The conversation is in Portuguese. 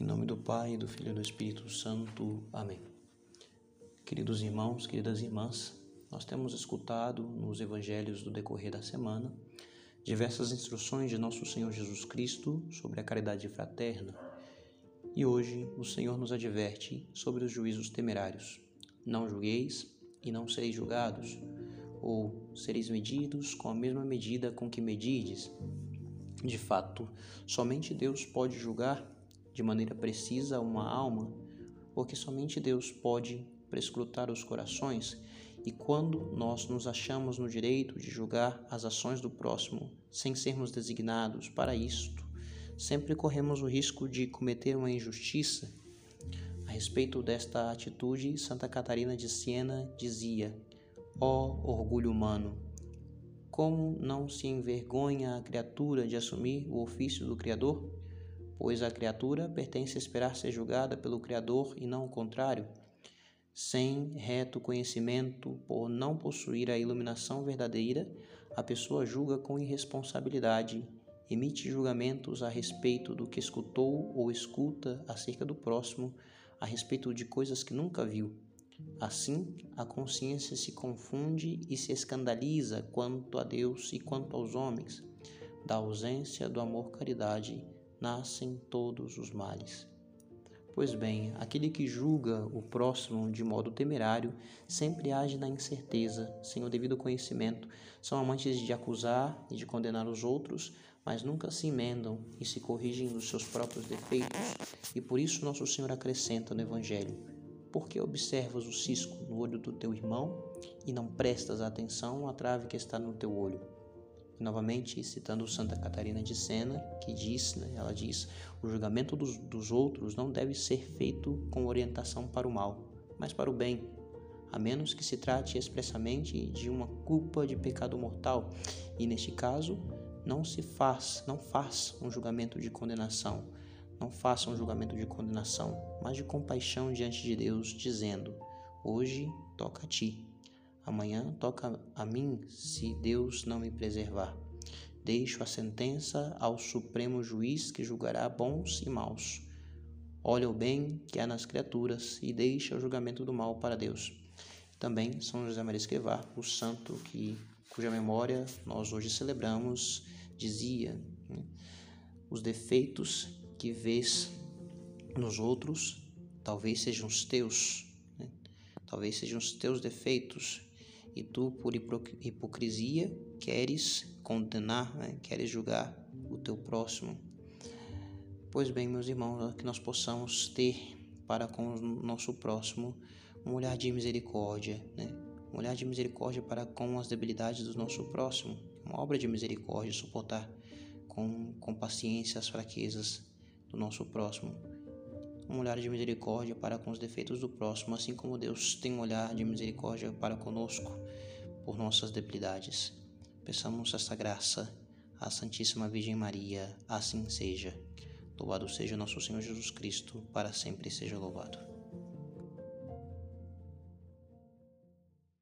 Em nome do Pai, do Filho e do Espírito Santo. Amém. Queridos irmãos, queridas irmãs, nós temos escutado nos evangelhos do decorrer da semana diversas instruções de nosso Senhor Jesus Cristo sobre a caridade fraterna. E hoje o Senhor nos adverte sobre os juízos temerários. Não julgueis e não sereis julgados, ou sereis medidos com a mesma medida com que medides. De fato, somente Deus pode julgar de maneira precisa uma alma, porque somente Deus pode prescrutar os corações, e quando nós nos achamos no direito de julgar as ações do próximo sem sermos designados para isto, sempre corremos o risco de cometer uma injustiça. A respeito desta atitude, Santa Catarina de Siena dizia: Ó oh, orgulho humano, como não se envergonha a criatura de assumir o ofício do Criador? Pois a criatura pertence a esperar ser julgada pelo Criador e não o contrário. Sem reto conhecimento, por não possuir a iluminação verdadeira, a pessoa julga com irresponsabilidade, emite julgamentos a respeito do que escutou ou escuta acerca do próximo, a respeito de coisas que nunca viu. Assim, a consciência se confunde e se escandaliza quanto a Deus e quanto aos homens, da ausência do amor-caridade nascem todos os males. Pois bem, aquele que julga o próximo de modo temerário sempre age na incerteza, sem o devido conhecimento. São amantes de acusar e de condenar os outros, mas nunca se emendam e se corrigem dos seus próprios defeitos. E por isso nosso Senhor acrescenta no Evangelho: Por que observas o cisco no olho do teu irmão e não prestas atenção à trave que está no teu olho? Novamente, citando Santa Catarina de Sena, que diz, né, ela diz, o julgamento dos, dos outros não deve ser feito com orientação para o mal, mas para o bem, a menos que se trate expressamente de uma culpa de pecado mortal, e neste caso não se faz, não faz um julgamento de condenação, não faça um julgamento de condenação, mas de compaixão diante de Deus, dizendo: Hoje toca a ti. Amanhã toca a mim se Deus não me preservar. Deixo a sentença ao Supremo Juiz que julgará bons e maus. Olha o bem que há nas criaturas e deixa o julgamento do mal para Deus. Também São José Maria Escrivá, o santo que, cuja memória nós hoje celebramos, dizia: né, os defeitos que vês nos outros talvez sejam os teus, né? talvez sejam os teus defeitos e tu, por hipocrisia, queres condenar, né? queres julgar o teu próximo. Pois bem, meus irmãos, que nós possamos ter para com o nosso próximo um olhar de misericórdia, né? um olhar de misericórdia para com as debilidades do nosso próximo, uma obra de misericórdia, suportar com, com paciência as fraquezas do nosso próximo um olhar de misericórdia para com os defeitos do próximo, assim como Deus tem um olhar de misericórdia para conosco por nossas debilidades. Peçamos essa graça à Santíssima Virgem Maria, assim seja. Louvado seja nosso Senhor Jesus Cristo, para sempre seja louvado.